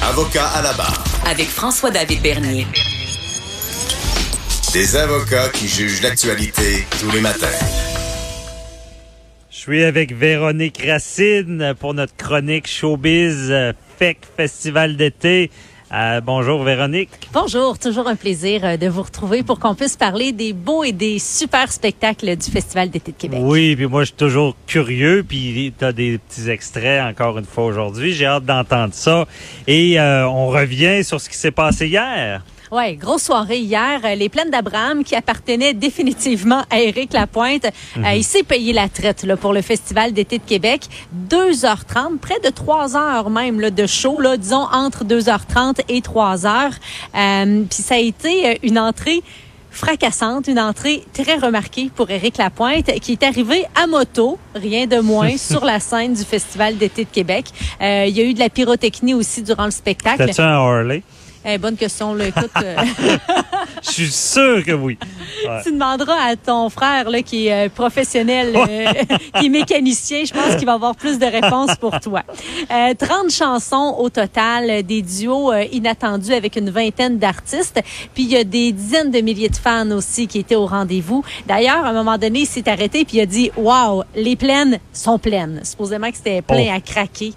Avocat à la barre. Avec François-David Bernier. Des avocats qui jugent l'actualité tous les matins. Je suis avec Véronique Racine pour notre chronique Showbiz FEC Festival d'été. Euh, bonjour Véronique. Bonjour, toujours un plaisir euh, de vous retrouver pour qu'on puisse parler des beaux et des super spectacles du Festival d'été de Québec. Oui, puis moi je suis toujours curieux, puis tu as des petits extraits encore une fois aujourd'hui. J'ai hâte d'entendre ça. Et euh, on revient sur ce qui s'est passé hier. Ouais, grosse soirée hier. Euh, les plaines d'Abraham qui appartenaient définitivement à Éric Lapointe. Euh, il s'est payé la traite là, pour le Festival d'été de Québec. 2h30, près de 3 heures même là, de show, là, disons entre 2h30 et 3 heures. Euh, Puis ça a été euh, une entrée fracassante, une entrée très remarquée pour Éric Lapointe, qui est arrivé à moto, rien de moins, sur la scène du Festival d'été de Québec. Euh, il y a eu de la pyrotechnie aussi durant le spectacle. C'était-tu un Harley? Eh, bonne question, là. Écoute, euh, Je suis sûr que oui. Ouais. tu demanderas à ton frère là, qui est euh, professionnel, euh, qui est mécanicien, je pense qu'il va avoir plus de réponses pour toi. Euh, 30 chansons au total, des duos inattendus avec une vingtaine d'artistes. Puis il y a des dizaines de milliers de fans aussi qui étaient au rendez-vous. D'ailleurs, à un moment donné, il s'est arrêté puis il a dit « Wow, les plaines sont pleines ». Supposément que c'était plein Oh. à craquer.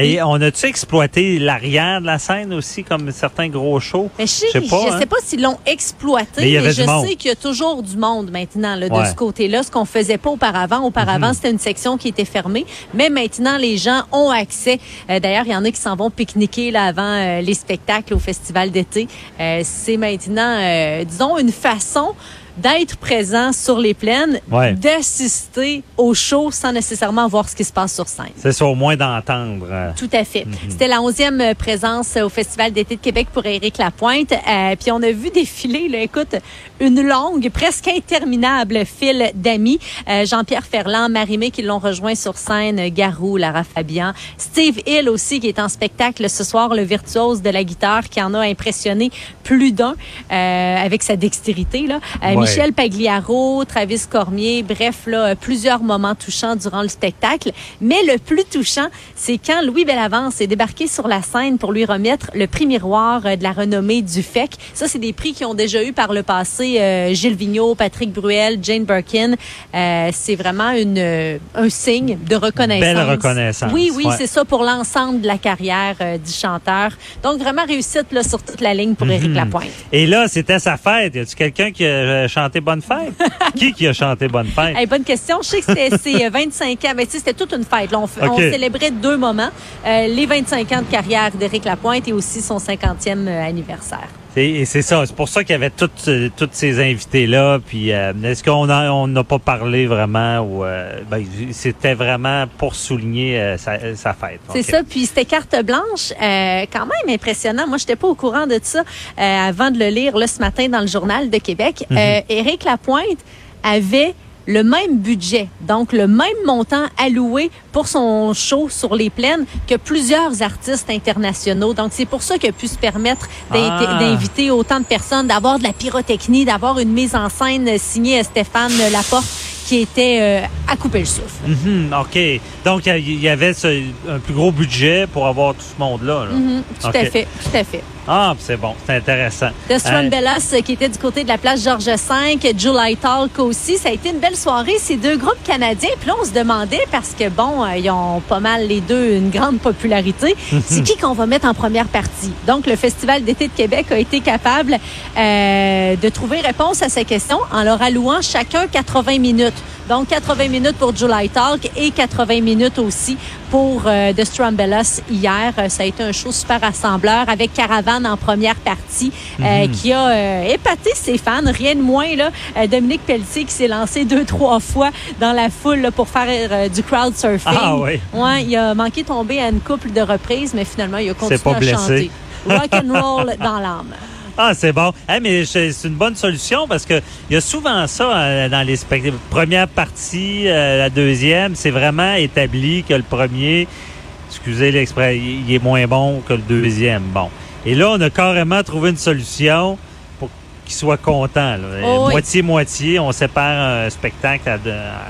Et on a-tu exploité l'arrière de la scène aussi, comme certains gros shows? Mais je sais, Je sais pas, je hein. sais pas s'ils l'ont exploité, Mais je sais qu'il y a toujours du monde maintenant là, de Ouais. Mhm. ce côté-là, ce qu'on faisait pas auparavant. Auparavant, c'était une section qui était fermée, mais maintenant les gens ont accès. Euh, D'ailleurs, il y en a qui s'en vont pique-niquer là avant euh, les spectacles au festival d'été. Euh, C'est maintenant, disons, une façon d'être présent sur les plaines, Ouais. d'assister au show sans nécessairement voir ce qui se passe sur scène. C'est ça, au moins d'entendre. euh, Tout à fait. C'était la onzième euh, présence au Festival d'été de Québec pour Éric Lapointe. Euh, puis on a vu défiler, là, écoute, une longue, presque interminable file d'amis. Euh, Jean-Pierre Ferland, Marimé qui l'ont rejoint sur scène, Garou, Lara Fabian, Steve Hill aussi qui est en spectacle ce soir, le virtuose de la guitare qui en a impressionné plus d'un euh, avec sa dextérité. Là. Euh, Ouais. Michel Pagliaro, Travis Cormier, bref, là, plusieurs moments touchants durant le spectacle. Mais le plus touchant, c'est quand Louis Bellavance est débarqué sur la scène pour lui remettre le prix miroir euh, de la renommée du FEC. Ça, c'est des prix qui ont déjà eu par le passé euh, Gilles Vigneault, Patrick Bruel, Jane Birkin. Euh, c'est vraiment une, euh, un signe de reconnaissance. Belle reconnaissance, Oui, oui, ouais. c'est ça pour l'ensemble de la carrière du chanteur. Donc, vraiment réussite là, sur toute la ligne pour Éric Lapointe. Et là, c'était sa fête. Y a-tu quelqu'un qui a chanté Bonne fête? qui qui a chanté Bonne fête? Hey, bonne question. Je sais que c'était ses euh, 25 ans. Mais tu sais, c'était toute une fête. là. on, f- on OK. célébrait deux moments. Euh, les 25 ans de carrière d'Éric Lapointe et aussi son 50e euh, anniversaire. Et, c'est ça. C'est pour ça qu'il y avait toutes, euh, toutes ces invités-là. Puis, euh, est-ce qu'on a- on n'a pas parlé vraiment ou euh, ben, c'était vraiment pour souligner euh, sa, sa fête? C'est ça. Puis c'était carte blanche. euh, quand même impressionnant. Moi, j'étais pas au courant de ça euh, avant de le lire là, ce matin dans le journal de Québec. Euh, Éric Lapointe avait le même budget, donc le même montant alloué pour son show sur les plaines que plusieurs artistes internationaux. Donc c'est pour ça qu'il a pu se permettre Ah. d'inviter autant de personnes, d'avoir de la pyrotechnie, d'avoir une mise en scène signée à Stéphane Laporte qui était euh, à couper le souffle. Mhm, OK. Donc, il y avait ce- un plus gros budget pour avoir tout ce monde-là. là. Mhm, tout à fait, tout à fait. Ah, c'est bon. C'est intéressant. The Strumbellas, euh, qui était du côté de la place Georges V, July Talk aussi. Ça a été une belle soirée, ces deux groupes canadiens. Puis là, on se demandait, parce que bon, euh, ils ont pas mal les deux une grande popularité, c'est qui qu'on va mettre en première partie? Donc, le Festival d'été de Québec a été capable euh, de trouver réponse à ces questions en leur allouant chacun 80 minutes. Donc, 80 minutes pour July Talk et 80 minutes aussi pour euh, The Strumbellas hier. Euh, Ça a été un show super rassembleur avec Caravane en première partie euh, qui a euh, épaté ses fans. Rien de moins, là. Dominique Pelletier qui s'est lancé deux, trois fois dans la foule là, pour faire du crowd surfing. Ah oui. Ouais, il a manqué de tomber à une couple de reprises, mais finalement, il a continué pas à blessé. chanter. Rock and roll dans l'âme. Ah, c'est bon. Hey, mais c'est une bonne solution parce que il y a souvent ça euh, dans les spectacles. Première partie, euh, la deuxième, c'est vraiment établi que le premier, excusez l'expression, il est moins bon que le deuxième. Bon. Et là, on a carrément trouvé une solution pour qu'il soit content. Oh oui. Moitié-moitié, on sépare un spectacle à, deux- à-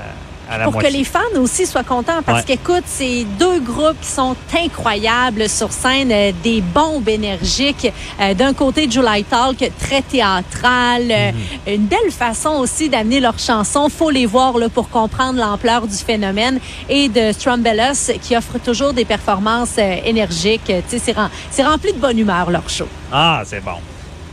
pour moitié. que les fans aussi soient contents. Parce Ouais. qu'écoute, c'est deux groupes qui sont incroyables sur scène, euh, des bombes énergiques. Euh, D'un côté, July Talk, très théâtral, euh, Mhm. une belle façon aussi d'amener leurs chansons. Faut les voir là, pour comprendre l'ampleur du phénomène. Et de Strumbellus, qui offre toujours des performances énergiques. Tu sais, c'est rem- c'est rempli de bonne humeur, leur show. Ah, c'est bon.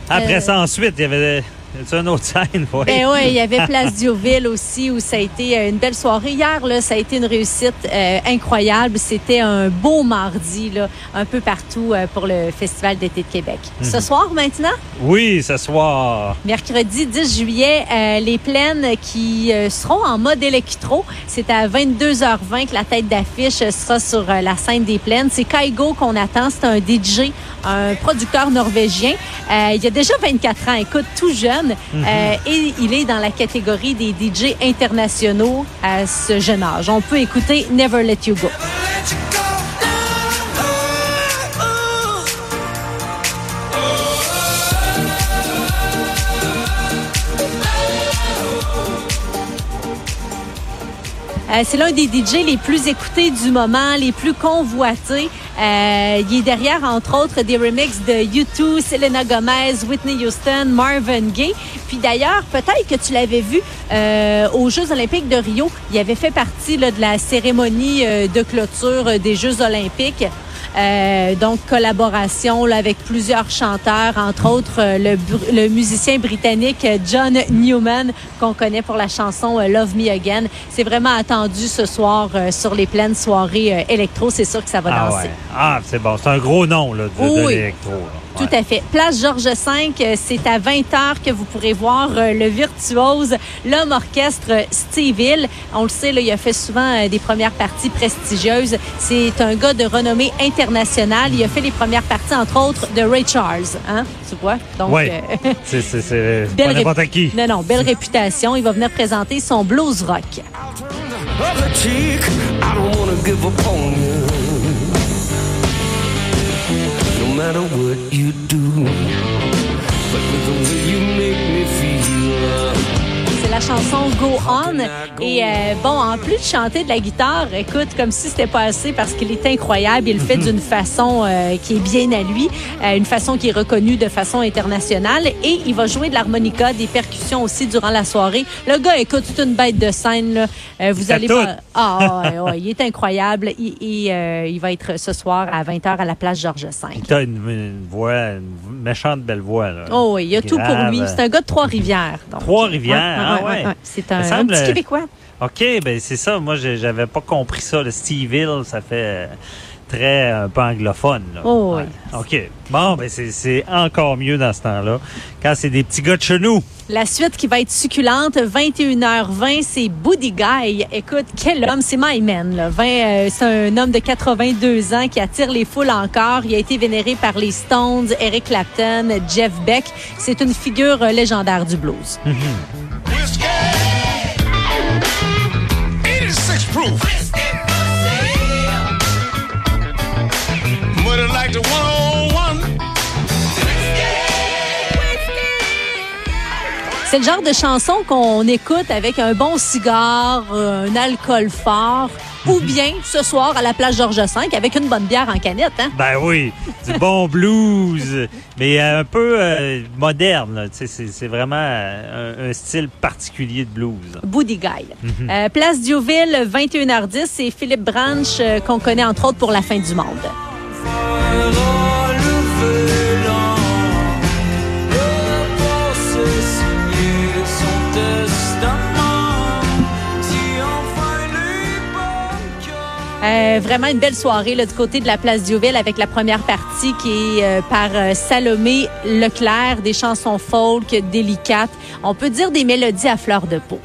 Après ça, ensuite, il y avait c'est une autre scène, oui. Ben oui, il y avait Place Diouville aussi où ça a été euh, une belle soirée. Hier, là, ça a été une réussite euh, incroyable. C'était un beau mardi, là, un peu partout euh, pour le Festival d'été de Québec. Mhm. Ce soir, maintenant, Oui, ce soir. mercredi 10 juillet, euh, les plaines qui seront en mode électro. C'est à 22h20 que la tête d'affiche sera sur la scène des plaines. C'est Kaigo qu'on attend. C'est un DJ, un producteur norvégien. Il a déjà 24 ans, écoute, tout jeune. Euh, et il est dans la catégorie des DJ internationaux à ce jeune âge. On peut écouter Never Let You Go. Euh, c'est l'un des DJ les plus écoutés du moment, les plus convoités. Euh, il est derrière, entre autres, des remixes de U2, Selena Gomez, Whitney Houston, Marvin Gaye. Puis d'ailleurs, peut-être que tu l'avais vu euh, aux Jeux olympiques de Rio. Il avait fait partie là, de la cérémonie euh, de clôture euh, des Jeux olympiques. Euh, donc, collaboration là, avec plusieurs chanteurs, entre autres euh, le, musicien britannique John Newman, qu'on connaît pour la chanson euh, Love Me Again. C'est vraiment attendu ce soir euh, sur les pleines soirées électro. C'est sûr que ça va Ah, danser. ouais. ah c'est bon. C'est un gros nom là, de, de Oui. l'électro. là. Tout à fait. Place Georges V, c'est à 20h que vous pourrez voir le virtuose, l'homme orchestre Steve Hill. On le sait, là, il a fait souvent des premières parties prestigieuses. C'est un gars de renommée internationale. Il a fait les premières parties, entre autres, de Ray Charles. Hein? Tu vois? Donc, Ouais. euh, C'est c'est- c'est Belle pas n'importe qui. non, non, belle réputation. Il va venir présenter son blues rock. La chanson Go On. Et euh, bon, en plus de chanter de la guitare, écoute, comme si c'était pas assez parce qu'il est incroyable. Il le fait d'une façon euh, qui est bien à lui, euh, une façon qui est reconnue de façon internationale. Et il va jouer de l'harmonica, des percussions aussi durant la soirée. Le gars, écoute, c'est une bête de scène. Là. Euh, vous allez voir. Ah, ouais, ouais, il est incroyable. Il, il, euh, il va être ce soir à 20h à la place Georges V. T'as une, une voix, une méchante belle voix. Là. Oh oui, il y a tout pour lui. C'est un gars de Trois-Rivières. Trois-Rivières, ah ouais. C'est un, petit Québécois. OK, ben c'est ça. Moi, j'avais pas compris ça. Le Steve Hill, ça fait euh, très un peu anglophone. Là. Oh, oui. OK. Bon, ben c'est- encore mieux dans ce temps-là. Quand c'est des petits gars de chez nous. La suite qui va être succulente, 21h20, c'est Buddy Guy. Écoute, quel homme, c'est My Man. Là. 20, euh, c'est un homme de 82 ans qui attire les foules encore. Il a été vénéré par les Stones, Eric Clapton, Jeff Beck. C'est une figure euh, légendaire du blues. Whiskey. Proof. C'est le genre de chanson qu'on écoute avec un bon cigare, euh, un alcool fort, ou bien ce soir à la place Georges V avec une bonne bière en canette. Hein? Ben oui, du bon blues, mais un peu euh, moderne. C'est vraiment euh, un, un style particulier de blues. Buddy Guy. Euh, place Diouville, 21h10, c'est Philippe Branch euh, qu'on connaît entre autres pour La fin du monde. Euh, vraiment une belle soirée là, du côté de la place Diouville avec la première partie qui est euh, par euh, Salomé Leclerc, des chansons folk délicates. On peut dire des mélodies à fleur de peau.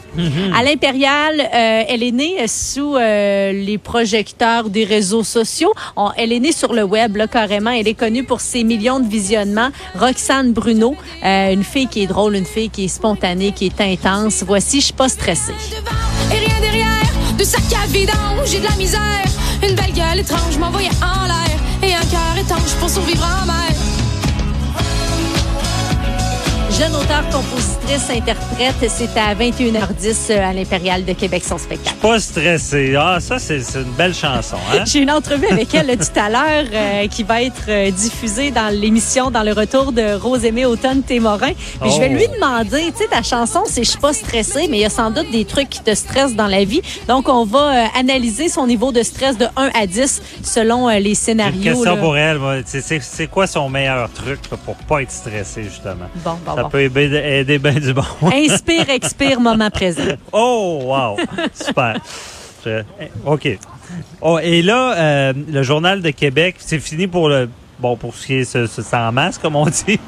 À l'Impérial, euh, elle est née sous euh, les projecteurs des réseaux sociaux. On- elle est née sur le web là, carrément. Elle est connue pour ses millions de visionnements. Roxane Bruno, euh, une fille qui est drôle, une fille qui est spontanée, qui est intense. Voici, je suis pas stressée. De sac à vidange, j'ai de la misère. Une belle gueule étrange m'envoyait en l'air. Et un cœur étanche pour survivre en mer. Jeune auteur, compositrice, interprète. C'est à 21h10 euh, à l'Impérial de Québec, son spectacle. Pas stressé. Ah, ça, c'est une belle chanson. Hein? J'ai une entrevue avec elle tout à l'heure euh, qui va être euh, diffusée dans l'émission dans le retour de Rosemée Automne Témorin. Puis je vais Oh. lui demander, tu sais, ta chanson, c'est Je suis pas stressée, mais il y a sans doute des trucs qui te stressent dans la vie. Donc, on va analyser son niveau de stress de 1 à 10 selon les Une scénarios. question là. pour elle. C'est- quoi son meilleur truc là, pour pas être stressé, justement? Bon, bon, Ça bon. Peut aider, aider bien du bon. Inspire, expire, moment présent. Oh, wow! Super. Je- OK. Oh, et là, euh, le Journal de Québec, c'est fini pour le. Bon, pour ce qui est ce, ce- masque, comme on dit.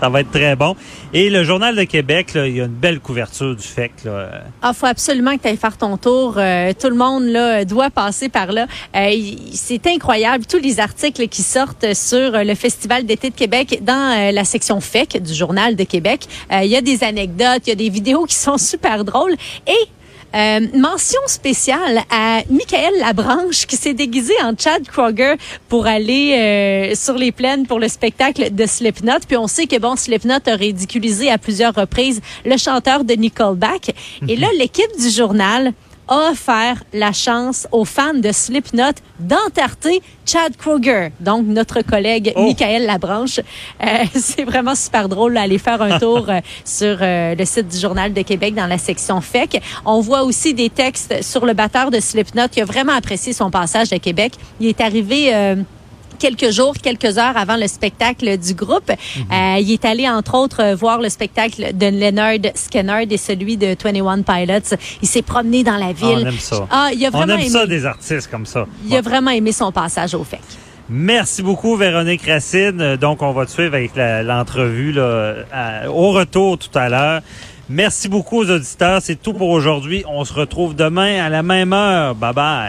ça va être très bon. Et le Journal de Québec, il y a une belle couverture du FEC. Là. Ah, faut absolument que tu ailles faire ton tour. Euh, tout le monde doit passer par là. Euh, il- c'est incroyable tous les articles qui sortent sur euh, le Festival d'été de Québec dans euh, la section FEC du Journal de Québec. Euh, Il y a des anecdotes, il y a des vidéos qui sont super drôles et euh, mention spéciale à Michael Labranche qui s'est déguisé en Chad Kroger pour aller euh, sur les plaines pour le spectacle de Slipknot. Puis on sait que bon, Slipknot a ridiculisé à plusieurs reprises le chanteur de Nickelback. Et là, l'équipe du journal a offert la chance aux fans de Slipknot d'entarter Chad Kroger, donc notre collègue Oh. Michael Labranche. Euh, c'est vraiment super drôle d'aller faire un tour euh, sur euh, le site du Journal de Québec dans la section FEC. On voit aussi des textes sur le batteur de Slipknot qui a vraiment apprécié son passage à Québec. Il est arrivé... quelques jours, quelques heures avant le spectacle du groupe. Euh, il est allé, entre autres, euh, voir le spectacle de Leonard Skinner et celui de 21 Pilots. Il s'est promené dans la Ah, ville. on aime ça. Ah, il a On aime aimé. ça des artistes comme ça. Il a vraiment aimé son passage au FEC. Merci beaucoup, Véronique Racine. Donc, on va te suivre avec l'entrevue au retour tout à l'heure. Merci beaucoup aux auditeurs. C'est tout pour aujourd'hui. On se retrouve demain à la même heure. Bye bye.